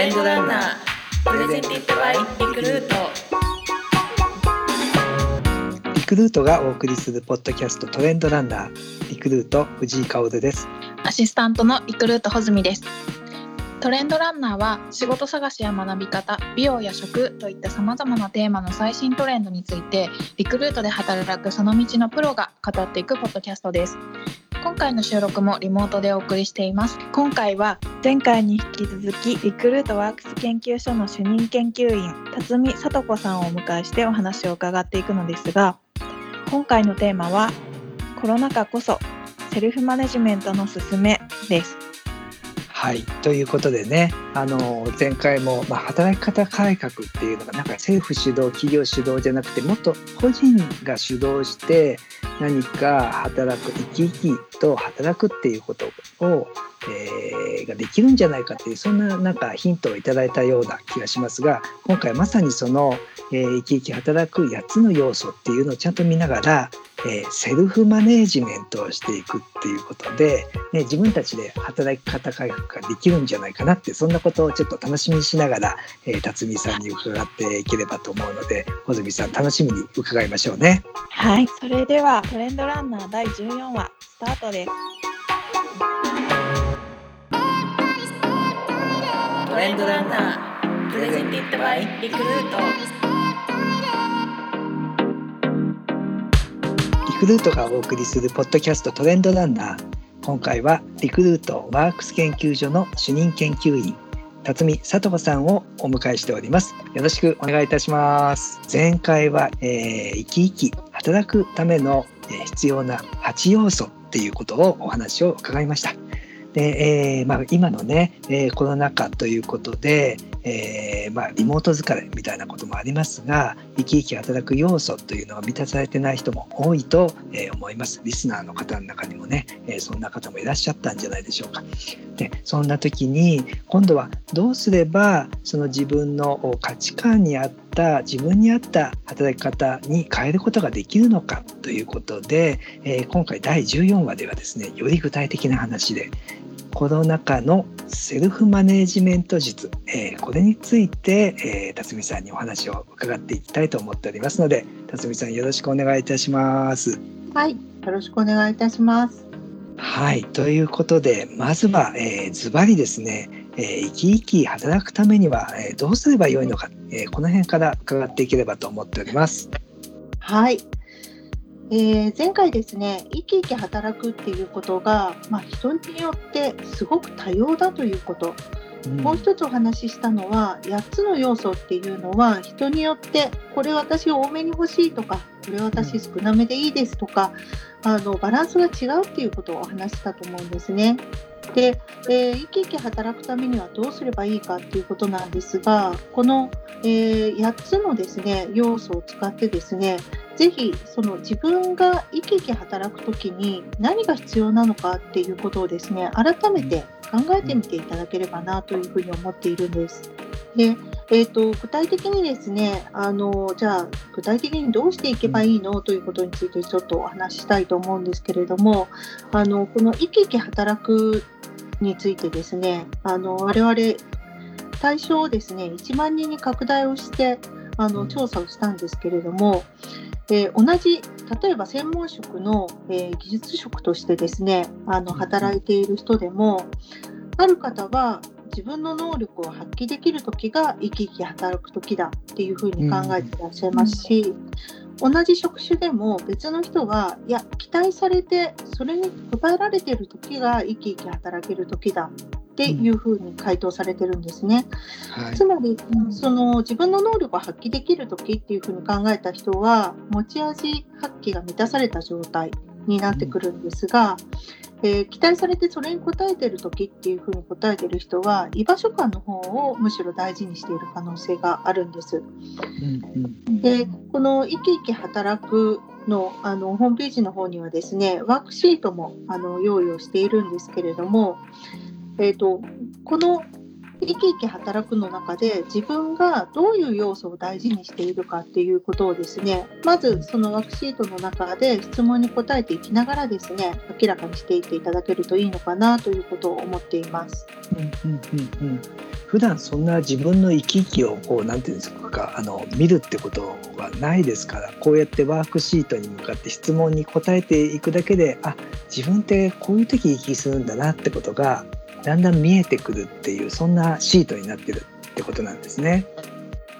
レンドランナープレゼンティッドバイリクルート。リクルートがお送りするポッドキャストトレンドランナーリクルート藤井薫です。アシスタントのリクルート穂積です。トレンドランナーは仕事探しや学び方美容や食といったさまざまなテーマの最新トレンドについてリクルートで働くその道のプロが語っていくポッドキャストです今回の収録もリモートでお送りしています。今回は前回に引き続きリクルートワークス研究所の主任研究員辰巳聡子さんをお迎えしてお話を伺っていくのですが今回のテーマはコロナ禍こそセルフマネジメントのすすめです。はい。ということでねあの前回も、まあ、働き方改革っていうのがなんか政府主導企業主導じゃなくてもっと個人が主導して何か働く生き生きと働くっていうことを、えー、ができるんじゃないかっていうそんななんかヒントをいただいたような気がしますが今回まさにその、えー、生き生き働く8つの要素っていうのをちゃんと見ながらえー、セルフマネージメントをしていくっていうことで、ね、自分たちで働き方改革ができるんじゃないかなってそんなことをちょっと楽しみにしながら、えー、辰巳さんに伺っていければと思うので穂積さん楽しみに伺いましょうね。はいそれではトレンドランナー第14話スタートです。トレンドランナープレゼンティッドバイリクルートクルートがお送りするポッドキャストトレンドランナー。今回はリクルートワークス研究所の主任研究員辰巳聡子さんをお迎えしております。よろしくお願いいたします。前回は、えー、生き生き働くための、え、必要な8要素っていうことをお話を伺いました。で、えーまあ、今のね、えー、コロナ禍ということで、えーまあ、リモート疲れみたいなこともありますが生き生き働く要素というのが満たされてない人も多いと、え、思います。リスナーの方の中にもね、え、そんな方もいらっしゃったんじゃないでしょうか。でそんな時に今度はどうすればその自分の価値観に合った自分に合った働き方に変えることができるのかということで、え、今回第14話ではですねより具体的な話でコロナ禍のセルフマネジメント術、えー、これについて、えー、辰巳さんにお話を伺っていきたいと思っておりますので辰巳さんよろしくお願いいたします。はいよろしくお願いいたします。はいということでまずは、えー、ズバリですね、えー、生き生き働くためには、えー、どうすればよいのか、えー、この辺から伺っていければと思っております。はいえー、前回ですね生き生き働くっていうことが、まあ、人によってすごく多様だということ、うん、もう一つお話ししたのは8つの要素っていうのは人によってこれ私多めに欲しいとかこれ私少なめでいいですとか、あのバランスが違うっていうことをお話したと思うんですね。で、えー、生き生き働くためにはどうすればいいかっていうことなんですがこの、えー、8つのですね要素を使ってですねぜひその自分が生き生き働く時に何が必要なのかっていうことをですね改めて考えてみていただければなというふうに思っているんです。でえーと、具体的にですねあのじゃあ具体的にどうしていけばいいの？ということについてちょっとお話ししたいと思うんですけれどもあのこの生き生き働くについてですねあの我々対象をですね1万人に拡大をしてあの調査をしたんですけれども、えー、同じ例えば専門職の、えー、技術職としてですねあの働いている人でもある方は自分の能力を発揮できる時が生き生き働く時だっていうふうに考えていらっしゃいますし、うん、同じ職種でも別の人はいや期待されてそれに応えられている時が生き生き働ける時だっていうふうに回答されてるんですね。はい、つまりその自分の能力を発揮できる時っていうふうに考えた人は持ち味発揮が満たされた状態になってくるんですが、えー、期待されてそれに応えてる時っていうふうに答えてる人は居場所感の方をむしろ大事にしている可能性があるんです。でこの生き生き働くのあのホームページの方にはですねワークシートもあの用意をしているんですけれども、えーとこの生き生き働くの中で自分がどういう要素を大事にしているかっていうことをですねまずそのワークシートの中で質問に答えていきながらですね明らかにしていっていただけるといいのかなということを思っています。うんうんうんうん普段そんな自分の生き生きをこうなんていうんですかあの見るってことはないですからこうやってワークシートに向かって質問に答えていくだけであ自分ってこういう時生きするんだなってことがだんだん見えてくるっていうそんなシートになってるってことなんですね。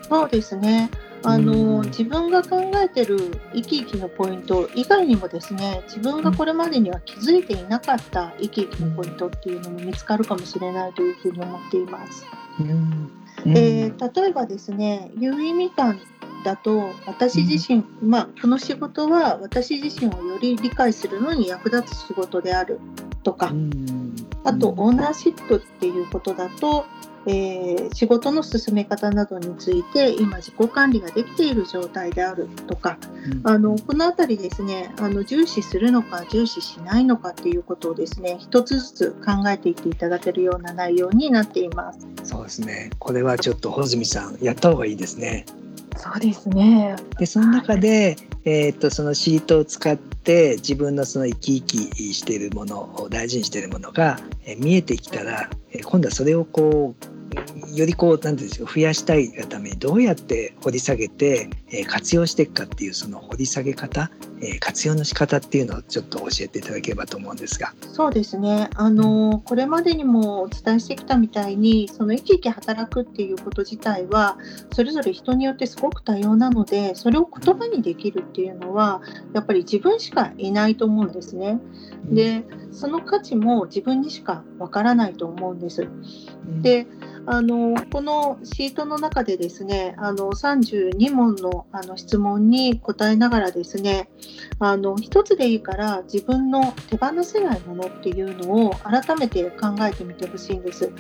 そうですね。あの、うん。自分が考えてる生き生きのポイント以外にもですね自分がこれまでには気づいていなかった生き生きのポイントっていうのも見つかるかもしれないというふうに思っています。うん。えー例えばですね有意味感だと私自身、まあこの仕事は私自身をより理解するのに役立つ仕事であるとか、うんあとオーナーシップっていうことだと、えー仕事の進め方などについて今自己管理ができている状態であるとかあのこの辺りですねあの重視するのか重視しないのかっていうことをですね一つずつ考えていっていただけるような内容になっています。そうですねこれはちょっと穂積さんやった方がいいですね。そうですね。でその中で、えー、とそのシートを使って自分のその生き生きしているものを大事にしているものが、えー見えてきたら、えー今度はそれをこうよりこうなんていうんですか増やしたいがためにどうやって掘り下げて、えー活用していくかっていうその掘り下げ方、えー活用の仕方っていうのをちょっと教えていただければと思うんですが。そうですねあのこれまでにもお伝えしてきたみたいにその生き生き働くっていうこと自体はそれぞれ人によってすごく多様なのでそれを言葉にできるっていうのはやっぱり自分しかいないと思うんですね。でその価値も自分にしかわからないと思うんです。であのこのシートの中でですねあの32問のあの質問に答えながらですねあの一つでいいから自分の手放せないものっていうのを改めて考えてみてほしいんです、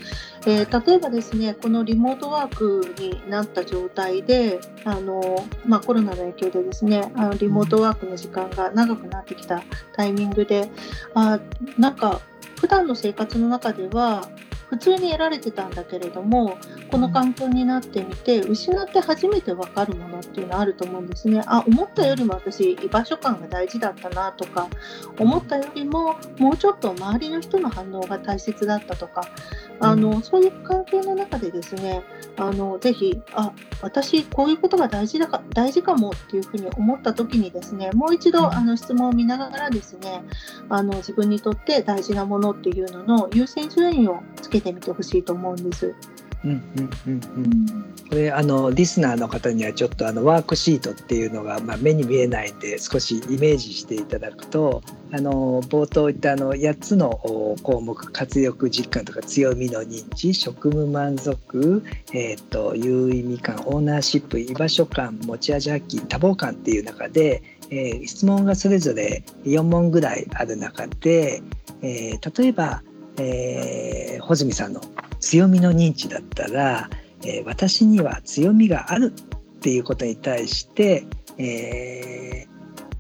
えー例えばですねこのリモートワークになった状態であの、まあ、コロナの影響でですねあのリモートワークの時間が長くなってきたタイミングであなんか普段の生活の中では普通に得られてたんだけれどもこの環境になってみて失って初めて分かるものっていうのはあると思うんですね。あ思ったよりも私居場所感が大事だったなとか思ったよりももうちょっと周りの人の反応が大切だったとかあのそういう環境の中でですねあのぜひあ私こういうことが大事だか大事かもっていうふうに思った時にですねもう一度あの質問を見ながらですねあの自分にとって大事なものっていうのの優先順位をつけてみてほしいと思うんです。うんうんうんうん。これあのリスナーの方にはちょっとあのワークシートっていうのが、まあ、目に見えないんで少しイメージしていただくとあの冒頭言ったあの8つのお項目活力実感とか強みの認知職務満足、えー、と有意味感オーナーシップ居場所感持ち味発揮多忙感っていう中で、えー質問がそれぞれ4問ぐらいある中で、えー例えば、えー穂積さんの強みの認知だったら、えー私には強みがあるっていうことに対して、え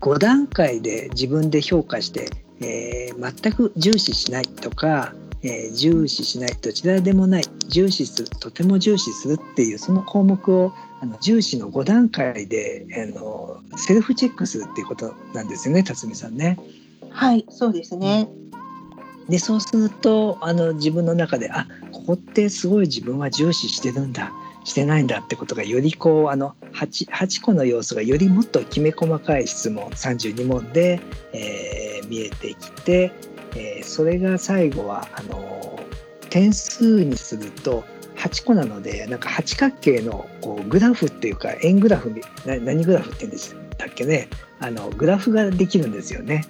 5段階で自分で評価して、えー全く重視しないとか、えー重視しないどちらでもない重視するとても重視するっていうその項目をあの重視の5段階であのセルフチェックするっていうことなんですよね辰巳さんね。はいそうですね、でそうするとあの自分の中であここってすごい自分は重視してるんだしてないんだってことがよりこうあの 8, 8個の要素がよりもっときめ細かい質問32問で、えー見えてきて、えーそれが最後はあの点数にすると8個なのでなんか八角形のこうグラフっていうか円グラフ何グラフって言うんです？だっけねあのグラフができるんですよね。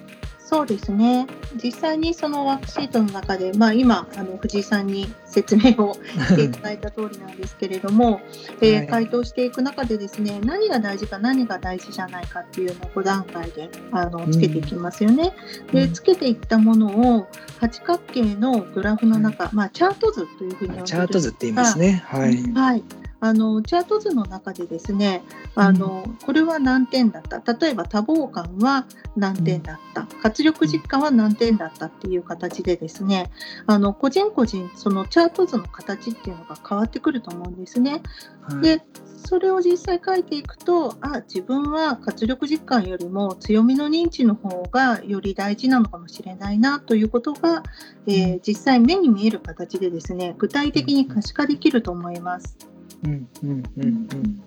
そうですね実際にそのワークシートの中で、まあ、今あの藤井さんに説明をしていただいた通りなんですけれども、えーはい回答していく中でですね何が大事か何が大事じゃないかっていうのを5段階であのつけていきますよね。でつけていったものを八角形のグラフの中、まあ、チャート図というふうに呼んでるチャート図って言いますね。はい。はい、あのチャート図の中でですねあの、これは何点だった？例えば多忙感は何点だった、活力実感は何点だったっていう形でですねあの個人個人そのチャート図の形っていうのが変わってくると思うんですね。はい、でそれを実際書いていくとあ自分は活力実感よりも強みの認知の方がより大事なのかもしれないなということが、えー、実際目に見える形でですね具体的に可視化できると思います。うんうんうんうん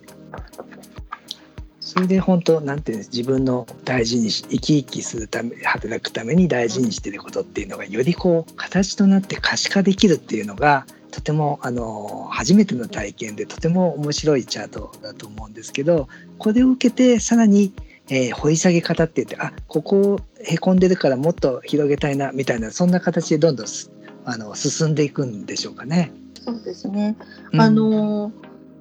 それで本当なんていうんです自分の大事にし生き生きするため働くために大事にしてることっていうのがよりこう形となって可視化できるっていうのがとてもあの初めての体験でとても面白いチャートだと思うんですけどこれを受けてさらに、えー、掘り下げ方って言ってあここへこんでるからもっと広げたいなみたいなそんな形でどんどんあの進んでいくんでしょうかね。そうですね、うん、あの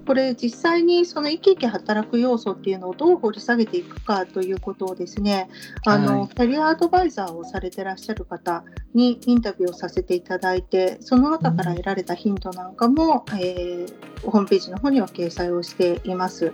これ実際にその生き生き働く要素っていうのをどう掘り下げていくかということをですね、あの、はい、キャリアアドバイザーをされてらっしゃる方にインタビューをさせていただいてその中から得られたヒントなんかも、うん、えー、ホームページの方には掲載をしています。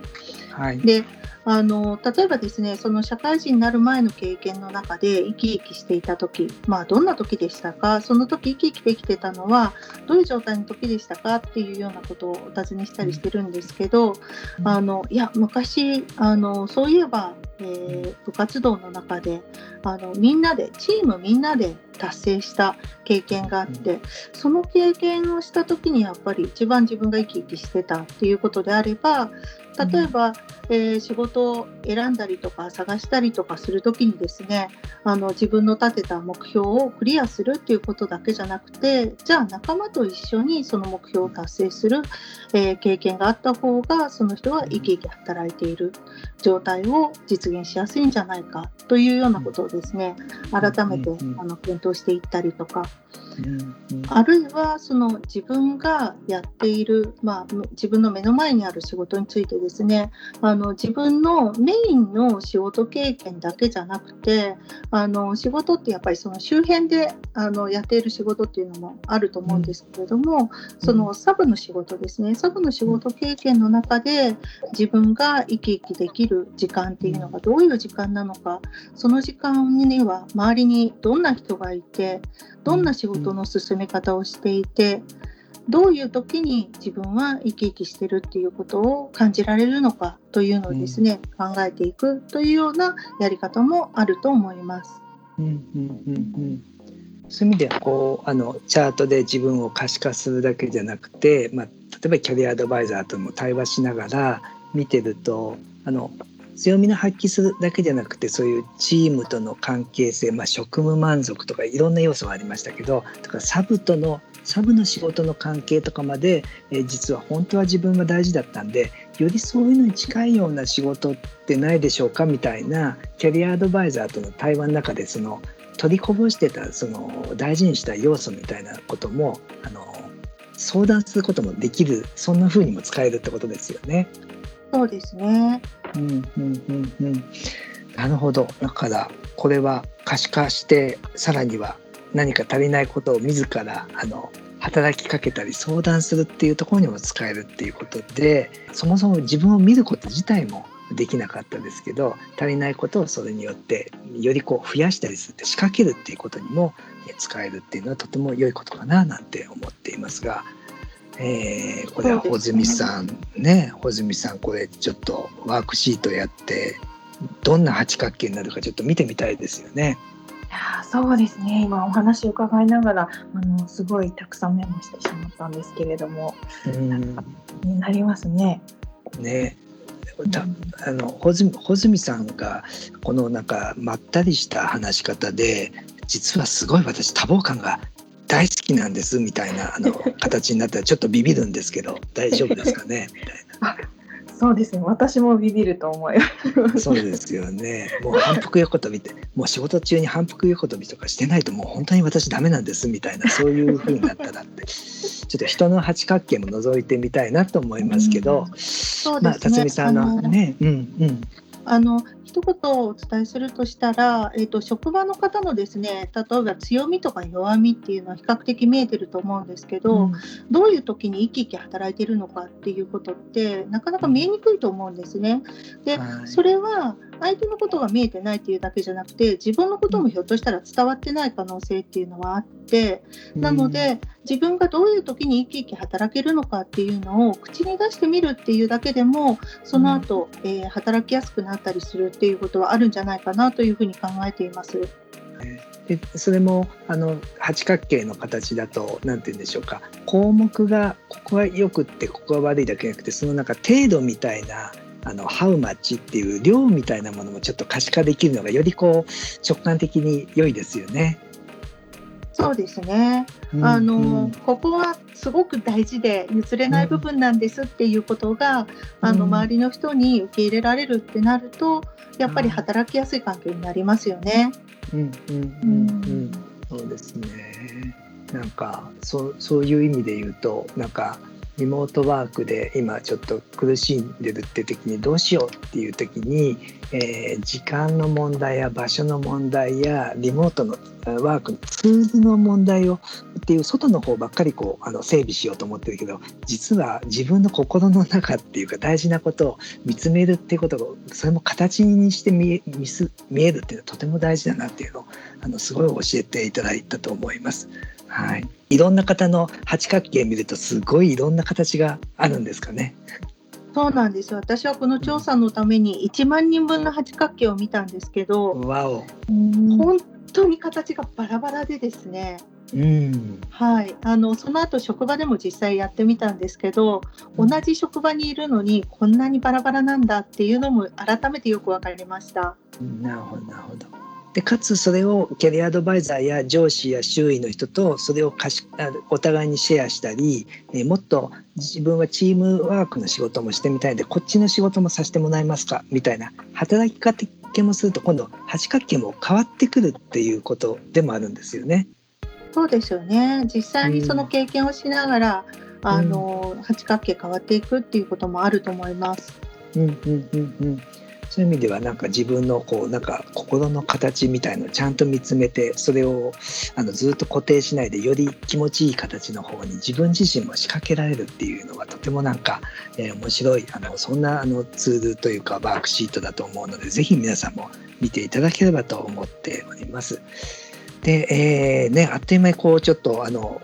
はい、であの例えばですねその社会人になる前の経験の中で生き生きしていた時、まあ、どんな時でしたか？その時生き生きできてたのはどういう状態の時でしたか？っていうようなことをお尋ねしたりしてるんですけど、うん、あのいや昔あのそういえばえー、部活動の中であのみんなでチームみんなで達成した経験があってその経験をした時にやっぱり一番自分が生き生きしてたっていうことであれば例えば、えー、仕事を選んだりとか探したりとかする時にですねあの自分の立てた目標をクリアするっていうことだけじゃなくてじゃあ仲間と一緒にその目標を達成する、えー、経験があった方がその人は生き生き働いている状態を実現しやすいんじゃないかというようなことをですね改めてあの検討していったりとかあるいはその自分がやっている、まあ、自分の目の前にある仕事についてですねあの自分のメインの仕事経験だけじゃなくてあの仕事ってやっぱりその周辺であのやっている仕事っていうのもあると思うんですけれども、そのサブの仕事ですね。サブの仕事経験の中で自分が生き生きできる時間っていうのがどういう時間なのかその時間には周りにどんな人がいてどんな仕事の進め方をしていてどういう時に自分は生き生きしてるっていうことを感じられるのかというのをですね、うん、考えていくというようなやり方もあると思います。うんうんうんうんそういう意味ではこうあのチャートで自分を可視化するだけじゃなくて、まあ、例えばキャリアアドバイザーとも対話しながら見てるとあの強みの発揮するだけじゃなくてそういうチームとの関係性、まあ、職務満足とかいろんな要素がありましたけどとかサブとのサブの仕事の関係とかまで、えー、実は本当は自分が大事だったんでよりそういうのに近いような仕事ってないでしょうかみたいなキャリアアドバイザーとの対話の中でその取りこぼしてたその大事にした要素みたいなこともあの相談することもできるそんな風にも使えるってことですよね。そうですね。うんうんうんうん。なるほど。だからこれは可視化してさらには何か足りないことを自らあの働きかけたり相談するっていうところにも使えるっていうことでそもそも自分を見ること自体もできなかったですけど足りないことをそれによってよりこう増やしたりするって仕掛けるっていうことにも使えるっていうのはとても良いことかななんて思っていますがえー、これは穂積さんね穂積さんこれちょっとワークシートやってどんな八角形になるかちょっと見てみたいですよね。いやそうですね。今お話を伺いながらあのすごいたくさんメモしてしまったんですけれども、うん、になりますね。ね。あの穂積穂積さんがこのなんかまったりした話し方で実はすごい私多忙感が大好きなんですみたいなあの 形になったらちょっとビビるんですけど大丈夫ですかね？みたいな。そうですね。私もビビると思います。そうですよね。もう反復横跳びってもう仕事中に反復横跳びとかしてないともう本当に私ダメなんですみたいなそういう風になったらって。ちょっと人の八角形も覗いてみたいなと思いますけど、うん、まあ辰巳さんのねうんうんあの一言お伝えするとしたら、えーと、職場の方のですね例えば強みとか弱みっていうのは比較的見えてると思うんですけど、うん、どういう時に生き生き働いてるのかっていうことってなかなか見えにくいと思うんですね。で、はい、それは相手のことが見えてないっていうだけじゃなくて自分のこともひょっとしたら伝わってない可能性っていうのはあってなので自分がどういう時に生き生き働けるのかっていうのを口に出してみるっていうだけでもその後、うん、えー、働きやすくなったりするっていうことはあるんじゃないかなというふうに考えています。でそれもあの八角形の形だと何て言うんでしょうか。項目がここがよくってここが悪いだけじゃなくてそのなんか程度みたいなあのハウマッチっていう量みたいなものもちょっと可視化できるのがよりこう直感的に良いですよね。そうですね、うん、あの、うん、ここはすごく大事で譲れない部分なんですっていうことが、うん、あの周りの人に受け入れられるってなるとやっぱり働きやすい環境になりますよね。うんうんうん。うん。そうですね。なんかそうそういう意味で言うとなんかリモートワークで今ちょっと苦しんでるって時にどうしようっていう時に、えー、時間の問題や場所の問題やリモートのワークのツールの問題をっていう外の方ばっかりこうあの整備しようと思ってるけど実は自分の心の中っていうか大事なことを見つめるっていうことがそれも形にして見え見えるっていうのはとても大事だなっていうのをあのすごい教えていただいたと思います。はい、いろんな方の八角形見るとすごいいろんな形があるんですかね。そうなんです。私はこの調査のために1万人分の八角形を見たんですけど、わお。本当に形がバラバラでですね。うん、はい、あのその後職場でも実際やってみたんですけど同じ職場にいるのにこんなにバラバラなんだっていうのも改めてよく分かりました。なるほどなるほどでかつそれをキャリアアドバイザーや上司や周囲の人とそれをかしお互いにシェアしたり、えもっと自分はチームワークの仕事もしてみたいんでこっちの仕事もさせてもらえますか？みたいな働きかけもすると今度八角形も変わってくるっていうことでもあるんですよね。そうですよね。実際にその経験をしながら、うん、あの八角形変わっていくっていうこともあると思います。うんうんうんうんそういう意味ではなんか自分のこうなんか心の形みたいのをちゃんと見つめてそれをあのずっと固定しないでより気持ちいい形の方に自分自身も仕掛けられるっていうのはとてもなんか、えー、面白いあのそんなあのツールというかワークシートだと思うのでぜひ皆さんも見ていただければと思っております。で、えー、ね、あっという間にこうちょっとあの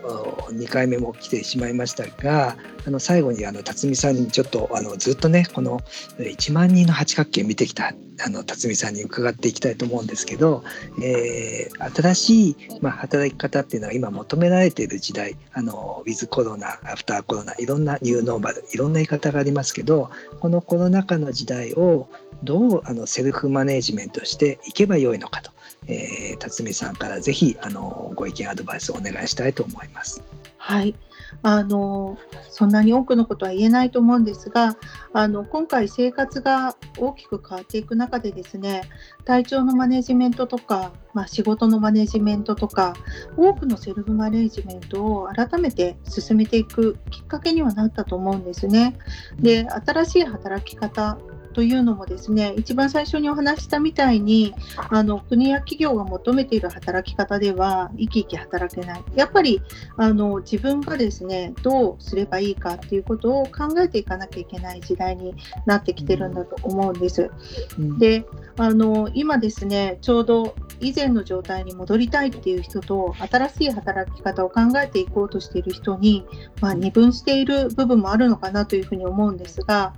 2回目も来てしまいましたがあの最後にあの辰巳さんにちょっとあのずっとねこの1万人の八角形見てきたあの辰巳さんに伺っていきたいと思うんですけど、えー、新しい、まあ、働き方っていうのは今求められている時代あのウィズコロナアフターコロナいろんなニューノーマルいろんな言い方がありますけどこのコロナ禍の時代をどうあのセルフマネジメントしていけばよいのかと。えー、辰巳さんからぜひあのご意見アドバイスをお願いしたいと思います。はいあのそんなに多くのことは言えないと思うんですがあの今回生活が大きく変わっていく中でですね体調のマネジメントとか、まあ、仕事のマネジメントとか多くのセルフマネジメントを改めて進めていくきっかけにはなったと思うんですね。で新しい働き方というのもですね一番最初にお話したみたいにあの国や企業が求めている働き方では生き生き働けない。やっぱりあの自分がですねどうすればいいかっていうことを考えていかなきゃいけない時代になってきてるんだと思うんです。うん、であの今ですねちょうど以前の状態に戻りたいっていう人と新しい働き方を考えていこうとしている人に、まあ、二分している部分もあるのかなというふうに思うんですが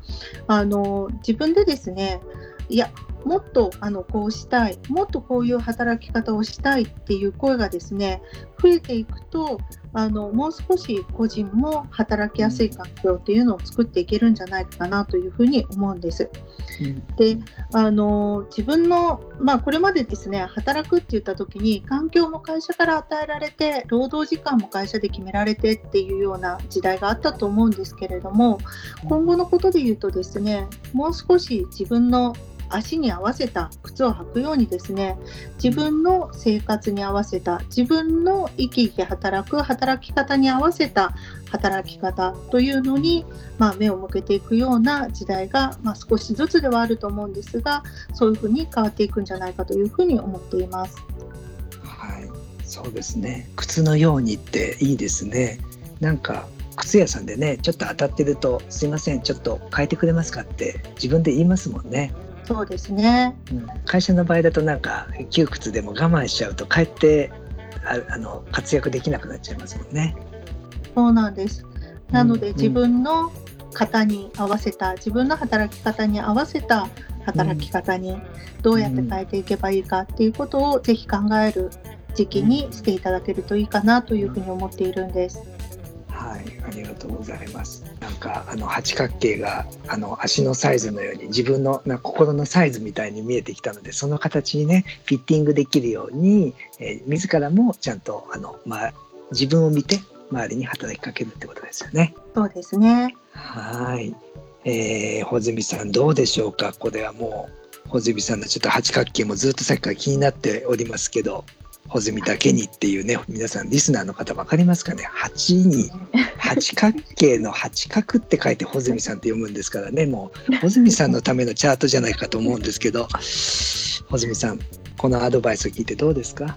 あの自分でですねいやもっとあのこうしたいもっとこういう働き方をしたいっていう声がですね増えていくとあのもう少し個人も働きやすい環境っていうのを作っていけるんじゃないかなというふうに思うんです。うん、であの自分の、まあ、これまでですね働くって言った時に環境も会社から与えられて労働時間も会社で決められてっていうような時代があったと思うんですけれども今後のことで言うとですねもう少し自分の足に合わせた靴を履くようにですね自分の生活に合わせた自分の生き生き働く働き方に合わせた働き方というのに、まあ、目を向けていくような時代が、まあ、少しずつではあると思うんですがそういうふうに変わっていくんじゃないかというふうに思っています。はい、そうですね靴のようにっていいですね。なんか靴屋さんでねちょっと当たってると「すいませんちょっと変えてくれますか?」って自分で言いますもんね。そうですね、うん、会社の場合だとなんか窮屈でも我慢しちゃうとかえってああの活躍できなくなっちゃいますもんね。そうなんです。なので、自分の型に合わせた自分の働き方に合わせた働き方にどうやって変えていけばいいかっていうことをぜひ考える時期にしていただけるといいかなというふうに思っているんです。はい、ありがとうございます。なんかあの八角形があの足のサイズのように自分のな心のサイズみたいに見えてきたので、その形にねフィッティングできるように、えー、自らもちゃんとあのまあ自分を見て周りに働きかけるってことですよね。そうですね。はい。えー、穂積さんどうでしょうか？これはもう穂積さんのちょっと八角形もずっとさっきから気になっておりますけど、穂積だけにっていうね皆さんリスナーの方分かりますかね？8に八角形の八角って書いて穂積さんって読むんですからね。もう穂積さんのためのチャートじゃないかと思うんですけど穂積さんこのアドバイスを聞いてどうですか？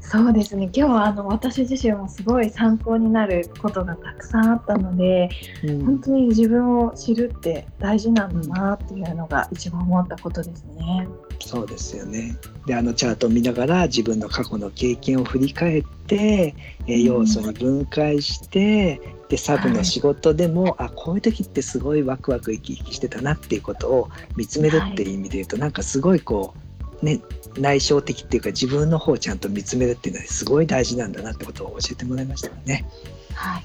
そうですね。今日はあの私自身もすごい参考になることがたくさんあったので、うん、本当に自分を知るって大事なんだなっていうのが一番思ったことですね。そうですよね。であのチャートを見ながら自分の過去の経験を振り返って、えー、要素に分解して、でサブの仕事でも、はい、あこういう時ってすごいワクワク生き生きしてたなっていうことを見つめるっていう意味で言うと、はい、なんかすごいこうね内省的っていうか自分の方をちゃんと見つめるっていうのはすごい大事なんだなってことを教えてもらいましたよね。はい、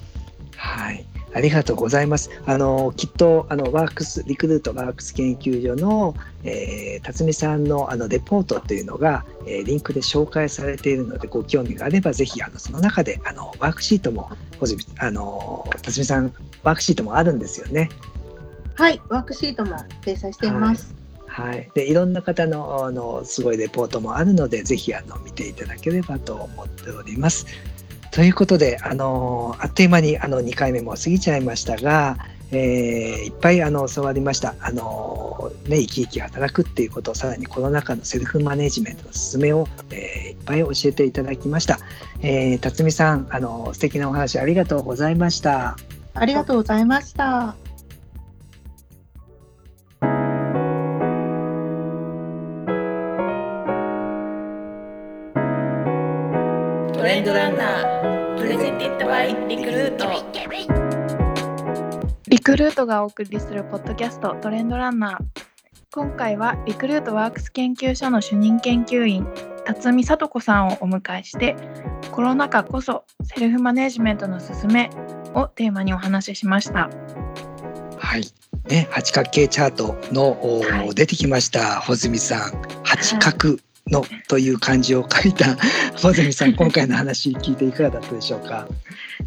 はいありがとうございます。あのきっとあのワークスリクルートワークス研究所の、えー、辰巳さんのあのレポートというのが、えー、リンクで紹介されているのでご興味があればぜひあのその中であのワークシートもあの辰巳さんワークシートもあるんですよね。はい、ワークシートも掲載しています。はい、はい、でいろんな方のあのすごいレポートもあるのでぜひあの見ていただければと思っております。ということで、あのあっという間にあの2回目も過ぎちゃいましたが、えー、いっぱいあの教わりました。あのね、生き生き働くっていうことをさらにコロナ禍のセルフマネジメントの勧めを、えー、いっぱい教えていただきました。えー、辰巳さん、あの素敵なお話ありがとうございました。ありがとうございました。トレンドランナー。プレゼンティッドバイリクルート。リクルートがお送りするポッドキャストトレンドランナー。今回はリクルートワークス研究所の主任研究員辰巳聡子さんをお迎えしてコロナ禍こそセルフマネジメントの勧めをテーマにお話ししました。はい。ね八角形チャートの、はい、出てきました穂積さん。八角、はいのという漢字を書いた 穂積さん今回の話聞いていかがだったでしょうか？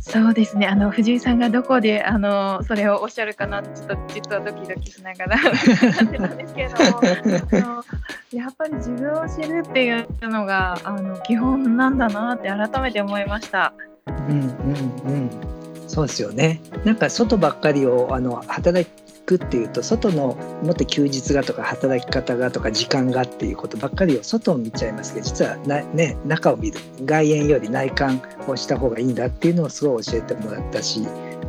そうですね。あの藤井さんがどこであのそれをおっしゃるかなちょっと実はドキドキしながら ってたんですけれどやっぱり自分を知るっていうのがあの基本なんだなって改めて思いました。うんうんうんそうですよね。なんか外ばっかりをあの働くっていうと外のもっと休日がとか働き方がとか時間がっていうことばっかりを外を見ちゃいますけど実はな、ね、中を見る外縁より内観をした方がいいんだっていうのをすごい教えてもらったし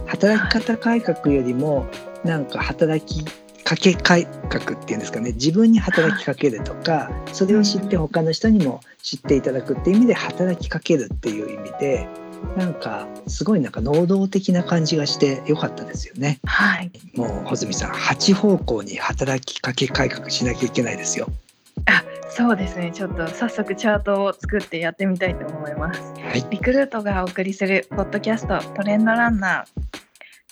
働き方改革よりもなんか働きかけ改革っていうんですかね自分に働きかけるとかそれを知って他の人にも知っていただくっていう意味で働きかけるっていう意味でなんかすごいなんか能動的な感じがしてよかったですよね。はい。もう穂積さん八方向に働きかけ改革しなきゃいけないですよ。あ、そうですね。ちょっと早速チャートを作ってやってみたいと思います。はい。リクルートがお送りするポッドキャストトレンドランナー。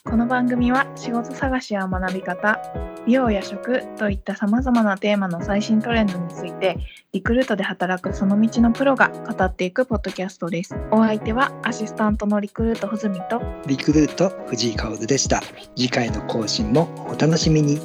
この番組は仕事探しや学び方、美容や食といったさまざまなテーマの最新トレンドについてリクルートで働くその道のプロが語っていくポッドキャストです。お相手はアシスタントのリクルート穂積とリクルート藤井薫でした。次回の更新もお楽しみに。